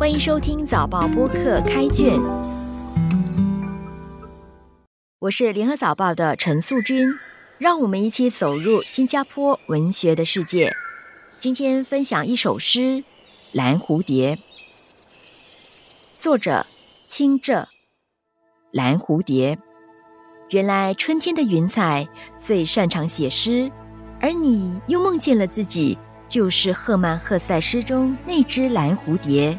欢迎收听早报播客开卷，我是联合早报的陈素君，让我们一起走入新加坡文学的世界。今天分享一首诗《蓝蝴蝶》，作者清浙。蓝蝴蝶，原来春天的云彩最擅长写诗，而你又梦见了自己就是赫曼·赫塞诗中那只蓝蝴蝶。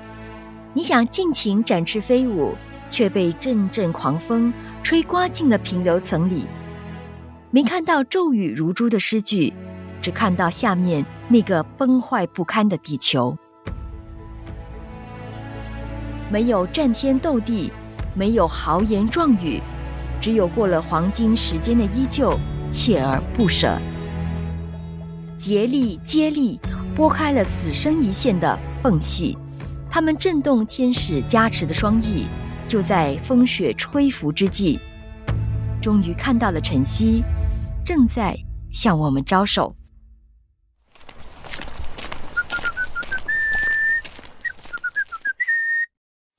你想尽情展翅飞舞，却被阵阵狂风吹刮进了平流层里。没看到骤雨如珠的诗句，只看到下面那个崩坏不堪的地球。没有战天斗地，没有豪言壮语，只有过了黄金时间的依旧，锲而不舍，竭力接力，拨开了死生一线的缝隙。他们震动天使加持的双翼，就在风雪吹拂之际，终于看到了晨曦，正在向我们招手。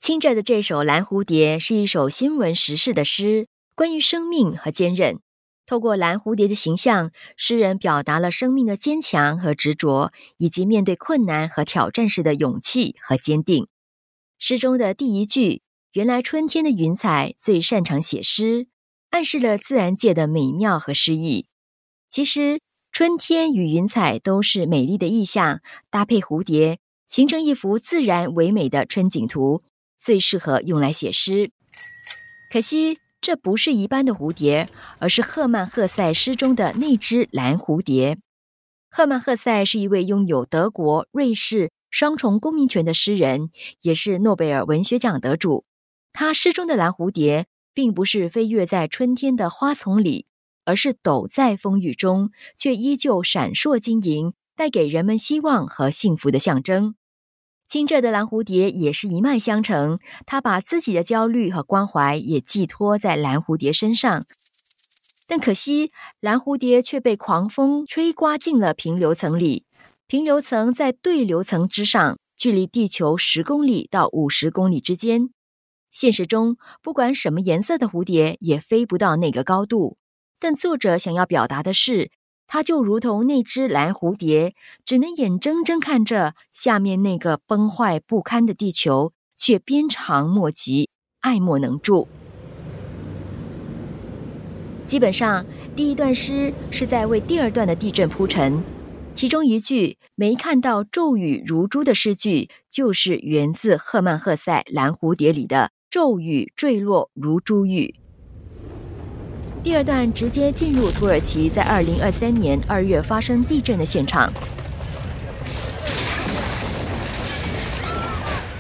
清澈的这首《蓝蝴蝶》是一首新闻时事的诗，关于生命和坚韧。透过蓝蝴蝶的形象，诗人表达了生命的坚强和执着，以及面对困难和挑战时的勇气和坚定。诗中的第一句“原来春天的云彩最擅长写诗”，暗示了自然界的美妙和诗意。其实，春天与云彩都是美丽的意象，搭配蝴蝶，形成一幅自然唯美的春景图，最适合用来写诗。可惜。这不是一般的蝴蝶，而是赫曼·赫塞诗中的那只蓝蝴蝶。赫曼·赫塞是一位拥有德国、瑞士双重公民权的诗人，也是诺贝尔文学奖得主。他诗中的蓝蝴蝶，并不是飞跃在春天的花丛里，而是抖在风雨中，却依旧闪烁晶莹，带给人们希望和幸福的象征。清澈的蓝蝴蝶也是一脉相承，他把自己的焦虑和关怀也寄托在蓝蝴蝶身上。但可惜，蓝蝴蝶却被狂风吹刮进了平流层里。平流层在对流层之上，距离地球十公里到五十公里之间。现实中，不管什么颜色的蝴蝶也飞不到那个高度。但作者想要表达的是。他就如同那只蓝蝴蝶，只能眼睁睁看着下面那个崩坏不堪的地球，却鞭长莫及，爱莫能助。基本上，第一段诗是在为第二段的地震铺陈。其中一句“没看到骤雨如珠”的诗句，就是源自赫曼·赫塞《蓝蝴蝶》里的“骤雨坠落如珠玉”。第二段直接进入土耳其在二零二三年二月发生地震的现场。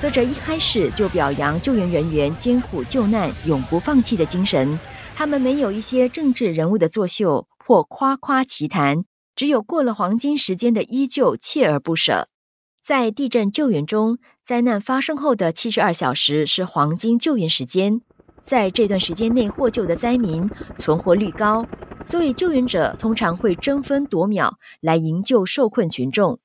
作者一开始就表扬救援人员艰苦救难、永不放弃的精神。他们没有一些政治人物的作秀或夸夸其谈，只有过了黄金时间的依旧锲而不舍。在地震救援中，灾难发生后的七十二小时是黄金救援时间。在这段时间内获救的灾民存活率高，所以救援者通常会争分夺秒来营救受困群众。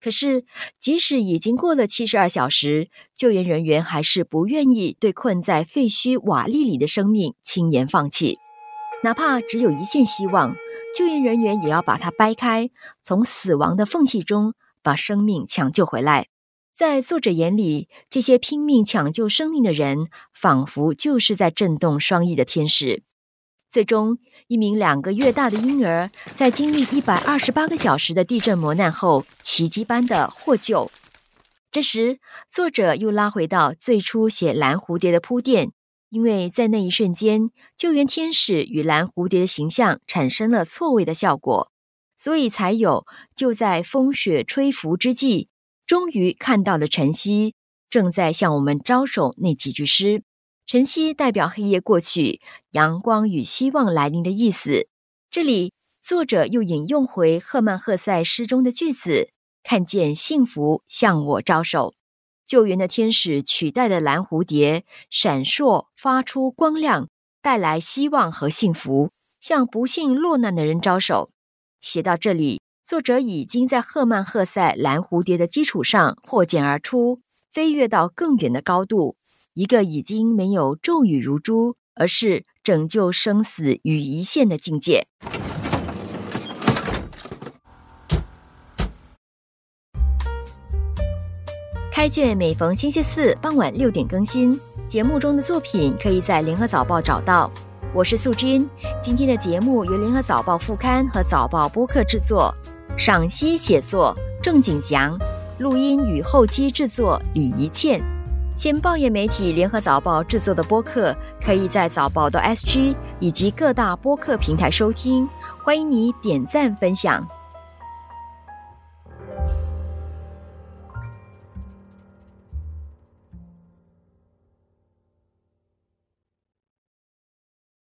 可是，即使已经过了七十二小时，救援人员还是不愿意对困在废墟瓦砾里的生命轻言放弃，哪怕只有一线希望，救援人员也要把它掰开，从死亡的缝隙中把生命抢救回来。在作者眼里，这些拼命抢救生命的人，仿佛就是在震动双翼的天使。最终，一名两个月大的婴儿在经历一百二十八个小时的地震磨难后，奇迹般的获救。这时，作者又拉回到最初写蓝蝴蝶的铺垫，因为在那一瞬间，救援天使与蓝蝴蝶的形象产生了错位的效果，所以才有就在风雪吹拂之际。终于看到了晨曦正在向我们招手那几句诗，晨曦代表黑夜过去，阳光与希望来临的意思。这里作者又引用回赫曼·赫塞诗中的句子：“看见幸福向我招手，救援的天使取代了蓝蝴蝶，闪烁发出光亮，带来希望和幸福，向不幸落难的人招手。”写到这里。作者已经在赫曼·赫塞《蓝蝴蝶》的基础上破茧而出，飞跃到更远的高度，一个已经没有骤雨如珠，而是拯救生死于一线的境界。开卷每逢星期四傍晚六点更新，节目中的作品可以在联合早报找到。我是素君，今天的节目由联合早报副刊和早报播客制作，赏析写作郑景祥，录音与后期制作李怡倩。先报业媒体联合早报制作的播客，可以在早报的 SG 以及各大播客平台收听，欢迎你点赞分享。